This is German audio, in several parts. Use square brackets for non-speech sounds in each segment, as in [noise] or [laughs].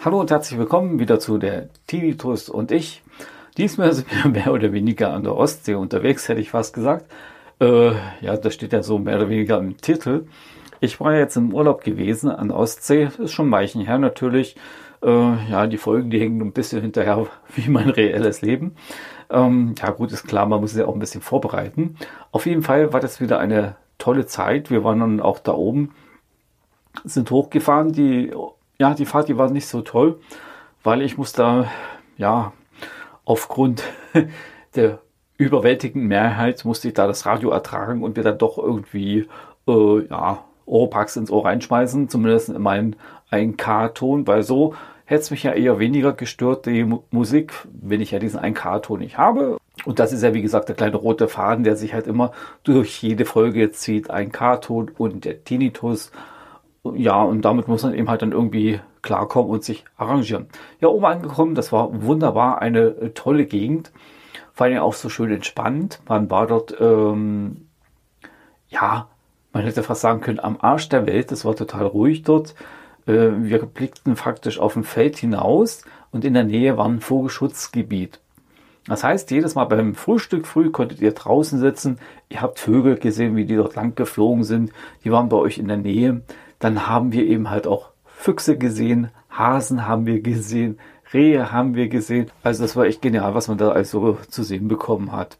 Hallo und herzlich willkommen wieder zu der Tinnitus und ich. Diesmal sind wir [laughs] mehr oder weniger an der Ostsee unterwegs, hätte ich fast gesagt. Äh, ja, das steht ja so mehr oder weniger im Titel. Ich war jetzt im Urlaub gewesen an der Ostsee. Ist schon Weichen her natürlich. Äh, ja, die Folgen, die hängen ein bisschen hinterher [laughs] wie mein reelles Leben. Ähm, ja, gut, ist klar, man muss sich auch ein bisschen vorbereiten. Auf jeden Fall war das wieder eine tolle Zeit. Wir waren dann auch da oben, sind hochgefahren. Die, ja, die Fahrt, die war nicht so toll, weil ich musste, ja, aufgrund [laughs] der überwältigenden Mehrheit musste ich da das Radio ertragen und mir dann doch irgendwie, äh, ja, Oropax ins Ohr reinschmeißen, zumindest in meinen 1K-Ton, weil so hätte es mich ja eher weniger gestört, die Musik, wenn ich ja diesen 1K-Ton nicht habe. Und das ist ja, wie gesagt, der kleine rote Faden, der sich halt immer durch jede Folge zieht. 1K-Ton und der Tinnitus. Ja, und damit muss man eben halt dann irgendwie klarkommen und sich arrangieren. Ja, oben angekommen, das war wunderbar, eine tolle Gegend. Vor allem auch so schön entspannt. Man war dort, ähm, ja, man hätte fast sagen können, am Arsch der Welt. Es war total ruhig dort. Äh, wir blickten faktisch auf ein Feld hinaus und in der Nähe war ein Vogelschutzgebiet. Das heißt, jedes Mal beim Frühstück früh konntet ihr draußen sitzen. Ihr habt Vögel gesehen, wie die dort lang geflogen sind. Die waren bei euch in der Nähe. Dann haben wir eben halt auch Füchse gesehen, Hasen haben wir gesehen, Rehe haben wir gesehen. Also das war echt genial, was man da also zu sehen bekommen hat.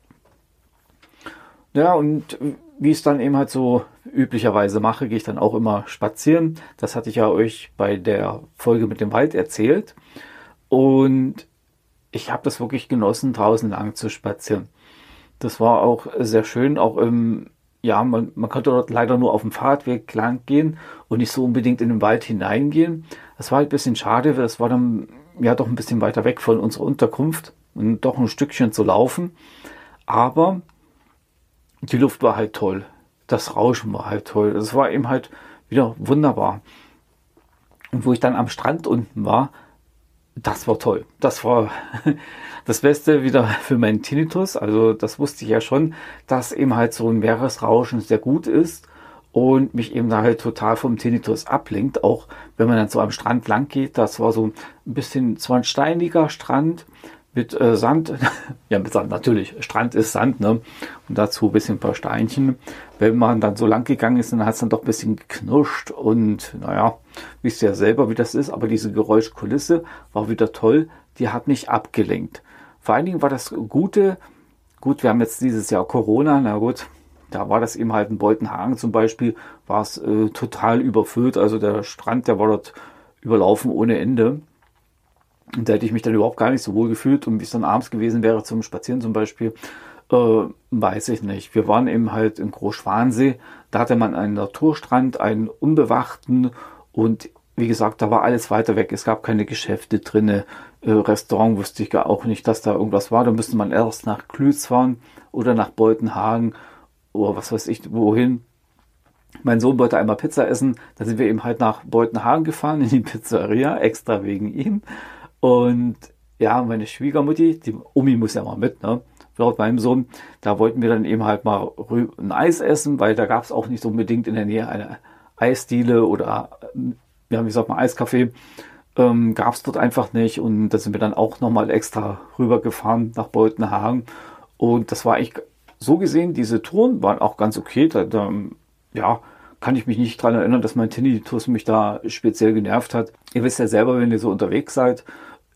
Ja, und wie ich es dann eben halt so üblicherweise mache, gehe ich dann auch immer spazieren. Das hatte ich ja euch bei der Folge mit dem Wald erzählt. Und ich habe das wirklich genossen, draußen lang zu spazieren. Das war auch sehr schön, auch im, ja, man, man konnte dort leider nur auf dem Fahrradweg lang gehen und nicht so unbedingt in den Wald hineingehen. Das war halt ein bisschen schade, weil das war dann ja doch ein bisschen weiter weg von unserer Unterkunft und doch ein Stückchen zu laufen. Aber die Luft war halt toll. Das Rauschen war halt toll. Es war eben halt wieder wunderbar. Und wo ich dann am Strand unten war, das war toll. Das war [laughs] das Beste wieder für meinen Tinnitus. Also das wusste ich ja schon, dass eben halt so ein Meeresrauschen sehr gut ist und mich eben da halt total vom Tinnitus ablenkt. Auch wenn man dann so am Strand lang geht, das war so ein bisschen zwar ein steiniger Strand, mit äh, Sand, [laughs] ja mit Sand natürlich, Strand ist Sand, ne? Und dazu ein bisschen ein paar Steinchen. Wenn man dann so lang gegangen ist, dann hat es dann doch ein bisschen geknirscht und naja, wisst ihr ja selber, wie das ist, aber diese Geräuschkulisse war wieder toll, die hat mich abgelenkt. Vor allen Dingen war das Gute, gut, wir haben jetzt dieses Jahr Corona, na gut, da war das eben halt in Beutenhagen zum Beispiel, war es äh, total überfüllt, also der Strand, der war dort überlaufen ohne Ende. Und da hätte ich mich dann überhaupt gar nicht so wohl gefühlt. Und wie es dann abends gewesen wäre zum Spazieren zum Beispiel, äh, weiß ich nicht. Wir waren eben halt in Großschwansee. Da hatte man einen Naturstrand, einen unbewachten und wie gesagt, da war alles weiter weg. Es gab keine Geschäfte drinne. Äh, Restaurant wusste ich gar auch nicht, dass da irgendwas war. Da müsste man erst nach Klütz fahren oder nach Beutenhagen oder was weiß ich wohin. Mein Sohn wollte einmal Pizza essen. Da sind wir eben halt nach Beutenhagen gefahren in die Pizzeria, extra wegen ihm. Und ja, meine Schwiegermutti, die Omi muss ja mal mit, ne? Laut meinem Sohn, da wollten wir dann eben halt mal ein Eis essen, weil da gab es auch nicht unbedingt in der Nähe eine Eisdiele oder, ja, wie sagt man, Eiskaffee. Ähm, gab es dort einfach nicht. Und da sind wir dann auch nochmal extra rübergefahren nach Beutenhagen. Und das war eigentlich so gesehen, diese Touren waren auch ganz okay. Da, da, ja, kann ich mich nicht dran erinnern, dass mein Tinnitus mich da speziell genervt hat. Ihr wisst ja selber, wenn ihr so unterwegs seid,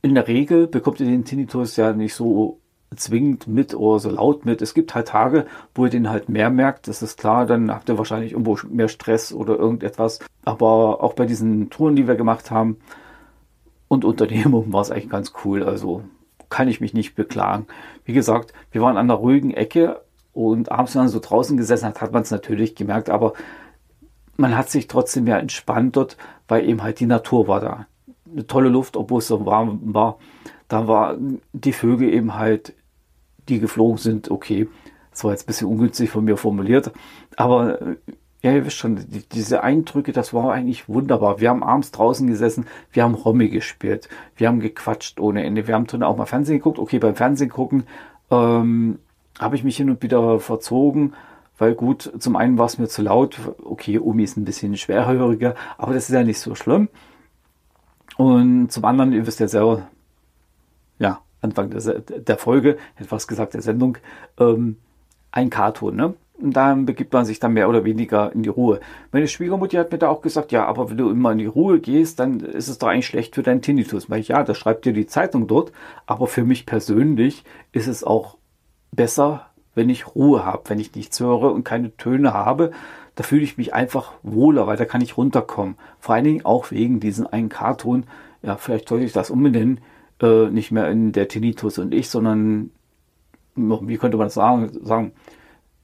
in der Regel bekommt ihr den Tinnitus ja nicht so zwingend mit oder so laut mit. Es gibt halt Tage, wo ihr den halt mehr merkt, das ist klar, dann habt ihr wahrscheinlich irgendwo mehr Stress oder irgendetwas. Aber auch bei diesen Touren, die wir gemacht haben und Unternehmungen war es eigentlich ganz cool. Also kann ich mich nicht beklagen. Wie gesagt, wir waren an einer ruhigen Ecke und abends, wenn man so draußen gesessen hat, hat man es natürlich gemerkt, aber man hat sich trotzdem ja entspannt dort, weil eben halt die Natur war da eine tolle Luft, obwohl es so warm war. Da waren die Vögel eben halt, die geflogen sind, okay. Das war jetzt ein bisschen ungünstig von mir formuliert. Aber ja, ihr wisst schon, die, diese Eindrücke, das war eigentlich wunderbar. Wir haben abends draußen gesessen, wir haben Romme gespielt, wir haben gequatscht ohne Ende, wir haben drin auch mal Fernsehen geguckt. Okay, beim Fernsehen gucken ähm, habe ich mich hin und wieder verzogen, weil gut, zum einen war es mir zu laut. Okay, Omi ist ein bisschen schwerhöriger, aber das ist ja nicht so schlimm. Und zum anderen, ihr wisst ja selber, ja, Anfang der, der Folge, etwas gesagt der Sendung, ähm, ein Cartoon, ne? Und dann begibt man sich dann mehr oder weniger in die Ruhe. Meine Schwiegermutter hat mir da auch gesagt, ja, aber wenn du immer in die Ruhe gehst, dann ist es doch eigentlich schlecht für deinen Tinnitus. Weil ich, ja, das schreibt dir die Zeitung dort, aber für mich persönlich ist es auch besser, wenn ich Ruhe habe, wenn ich nichts höre und keine Töne habe. Da fühle ich mich einfach wohler, weil da kann ich runterkommen. Vor allen Dingen auch wegen diesen einen Cartoon. Ja, vielleicht sollte ich das umbenennen. Äh, nicht mehr in der Tinnitus und ich, sondern, wie könnte man das sagen, sagen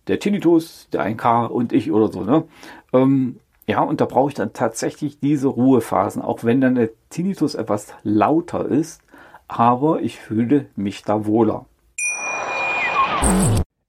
der Tinnitus, der 1K und ich oder so. Ne? Ähm, ja, und da brauche ich dann tatsächlich diese Ruhephasen, auch wenn dann der Tinnitus etwas lauter ist, aber ich fühle mich da wohler.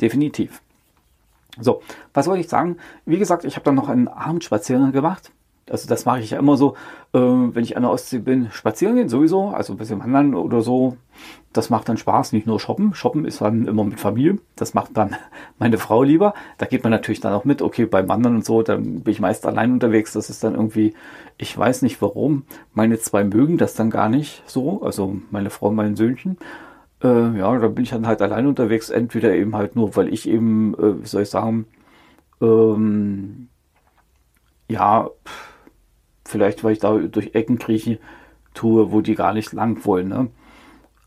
Definitiv. So, was wollte ich sagen? Wie gesagt, ich habe dann noch einen Abendspaziergang gemacht also das mache ich ja immer so, äh, wenn ich an der Ostsee bin, spazieren gehen sowieso, also ein bisschen wandern oder so. Das macht dann Spaß, nicht nur shoppen. Shoppen ist dann immer mit Familie. Das macht dann [laughs] meine Frau lieber. Da geht man natürlich dann auch mit. Okay, beim Wandern und so, dann bin ich meist allein unterwegs. Das ist dann irgendwie, ich weiß nicht warum. Meine zwei mögen das dann gar nicht so. Also meine Frau und mein Söhnchen. Äh, ja, da bin ich dann halt allein unterwegs. Entweder eben halt nur, weil ich eben, äh, wie soll ich sagen, ähm, ja, vielleicht, weil ich da durch Ecken krieche, tue, wo die gar nicht lang wollen. Ne?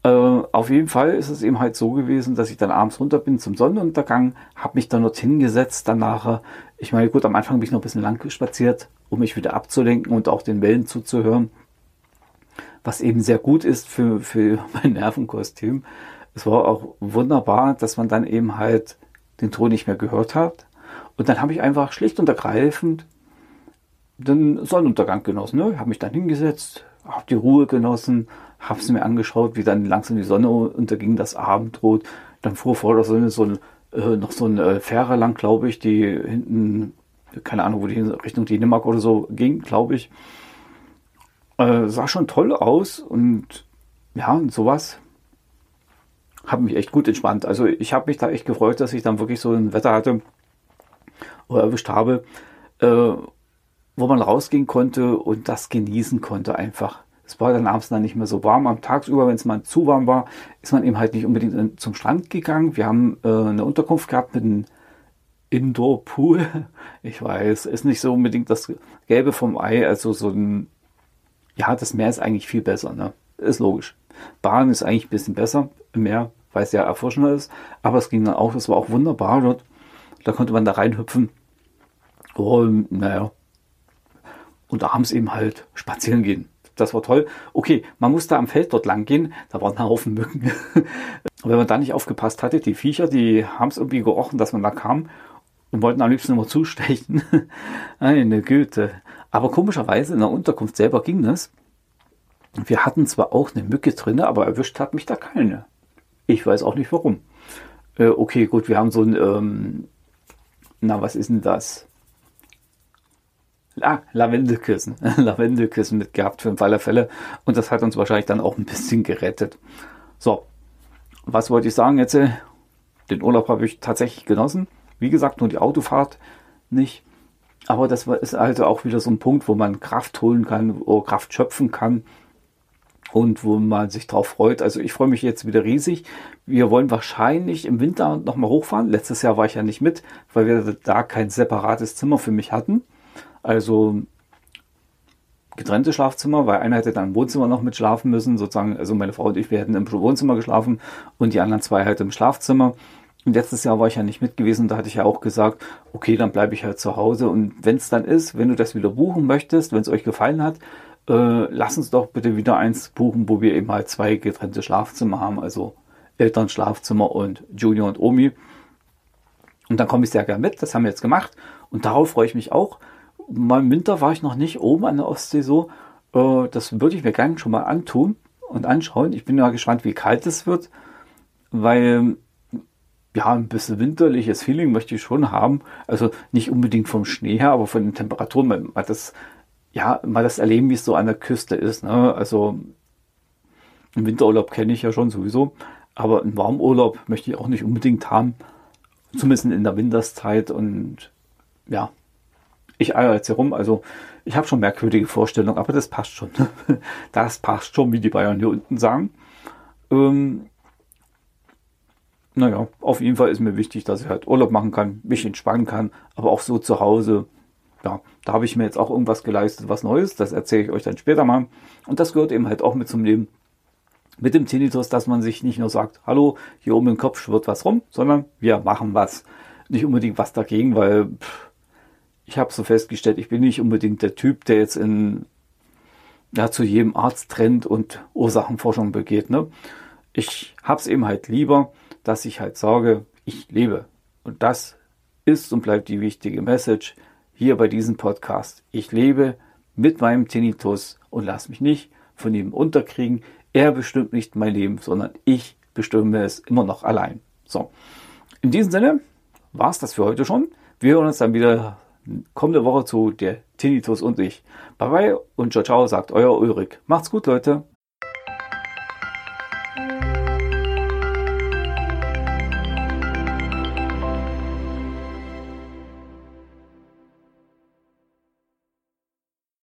Äh, auf jeden Fall ist es eben halt so gewesen, dass ich dann abends runter bin zum Sonnenuntergang, habe mich dann dorthin gesetzt, danach, ich meine, gut, am Anfang bin ich noch ein bisschen lang spaziert, um mich wieder abzulenken und auch den Wellen zuzuhören, was eben sehr gut ist für, für [laughs] mein Nervenkostüm. Es war auch wunderbar, dass man dann eben halt den Ton nicht mehr gehört hat. Und dann habe ich einfach schlicht und ergreifend den Sonnenuntergang genossen. Ne? Habe mich dann hingesetzt, habe die Ruhe genossen, habe es mir angeschaut, wie dann langsam die Sonne unterging, das Abendrot. Dann fuhr vor der Sonne so ein, äh, noch so eine äh, Fähre lang, glaube ich, die hinten, keine Ahnung, wo die Richtung Dänemark oder so ging, glaube ich. Äh, sah schon toll aus und ja, und sowas hat mich echt gut entspannt. Also ich habe mich da echt gefreut, dass ich dann wirklich so ein Wetter hatte oder erwischt habe, äh, wo man rausgehen konnte und das genießen konnte einfach. Es war dann abends dann nicht mehr so warm. Am Tagsüber, wenn es mal zu warm war, ist man eben halt nicht unbedingt zum Strand gegangen. Wir haben äh, eine Unterkunft gehabt mit einem Indoor-Pool. [laughs] Ich weiß, ist nicht so unbedingt das Gelbe vom Ei. Also so ein, ja, das Meer ist eigentlich viel besser, ne? Ist logisch. Bahn ist eigentlich ein bisschen besser im Meer, weil es ja erfrischender ist. Aber es ging dann auch, es war auch wunderbar dort. Da konnte man da reinhüpfen. Und naja, und abends eben halt spazieren gehen. Das war toll. Okay, man musste am Feld dort lang gehen, da waren ein Haufen Mücken. [laughs] Wenn man da nicht aufgepasst hatte, die Viecher, die haben es irgendwie gerochen, dass man da kam und wollten am liebsten immer [laughs] zustechen. Eine Güte. Aber komischerweise in der Unterkunft selber ging das. Wir hatten zwar auch eine Mücke drin, aber erwischt hat mich da keine. Ich weiß auch nicht warum. Äh, okay, gut, wir haben so ein, ähm, na, was ist denn das? Ah, Lavendelkissen. [laughs] Lavendelkissen mitgehabt für den Fall der Fälle. Und das hat uns wahrscheinlich dann auch ein bisschen gerettet. So, was wollte ich sagen jetzt? Den Urlaub habe ich tatsächlich genossen. Wie gesagt, nur die Autofahrt nicht. Aber das ist also auch wieder so ein Punkt, wo man Kraft holen kann, Kraft schöpfen kann und wo man sich drauf freut. Also ich freue mich jetzt wieder riesig. Wir wollen wahrscheinlich im Winter nochmal hochfahren. Letztes Jahr war ich ja nicht mit, weil wir da kein separates Zimmer für mich hatten. Also getrennte Schlafzimmer, weil einer hätte dann im Wohnzimmer noch mit schlafen müssen, sozusagen, also meine Frau und ich, wir hätten im Wohnzimmer geschlafen und die anderen zwei halt im Schlafzimmer. Und letztes Jahr war ich ja nicht mit gewesen, da hatte ich ja auch gesagt, okay, dann bleibe ich halt zu Hause. Und wenn es dann ist, wenn du das wieder buchen möchtest, wenn es euch gefallen hat, äh, lass uns doch bitte wieder eins buchen, wo wir eben halt zwei getrennte Schlafzimmer haben, also Elternschlafzimmer und Junior und Omi. Und dann komme ich sehr gerne mit, das haben wir jetzt gemacht und darauf freue ich mich auch. Mal im Winter war ich noch nicht oben an der Ostsee so. Äh, das würde ich mir gerne schon mal antun und anschauen. Ich bin ja gespannt, wie kalt es wird, weil ja, ein bisschen winterliches Feeling möchte ich schon haben. Also nicht unbedingt vom Schnee her, aber von den Temperaturen, mal, das, ja, mal das erleben, wie es so an der Küste ist. Ne? Also im Winterurlaub kenne ich ja schon sowieso, aber einen Warmurlaub möchte ich auch nicht unbedingt haben. Zumindest in der Winterszeit und ja, ich eier jetzt hier rum. Also ich habe schon merkwürdige Vorstellungen, aber das passt schon. [laughs] das passt schon, wie die Bayern hier unten sagen. Ähm, naja, auf jeden Fall ist mir wichtig, dass ich halt Urlaub machen kann, mich entspannen kann, aber auch so zu Hause. Ja, da habe ich mir jetzt auch irgendwas geleistet, was Neues. Das erzähle ich euch dann später mal. Und das gehört eben halt auch mit zum Leben. Mit dem Tinnitus, dass man sich nicht nur sagt, hallo, hier oben im Kopf schwirrt was rum, sondern wir machen was. Nicht unbedingt was dagegen, weil pff, ich habe so festgestellt, ich bin nicht unbedingt der Typ, der jetzt in, ja, zu jedem Arzt trennt und Ursachenforschung begeht. Ne? Ich habe es eben halt lieber, dass ich halt sage, ich lebe. Und das ist und bleibt die wichtige Message hier bei diesem Podcast. Ich lebe mit meinem Tinnitus und lass mich nicht von ihm unterkriegen. Er bestimmt nicht mein Leben, sondern ich bestimme es immer noch allein. So, in diesem Sinne war es das für heute schon. Wir hören uns dann wieder kommende Woche zu der Tinnitus und ich. Bye bye und ciao ciao, sagt euer Ulrich. Macht's gut, Leute.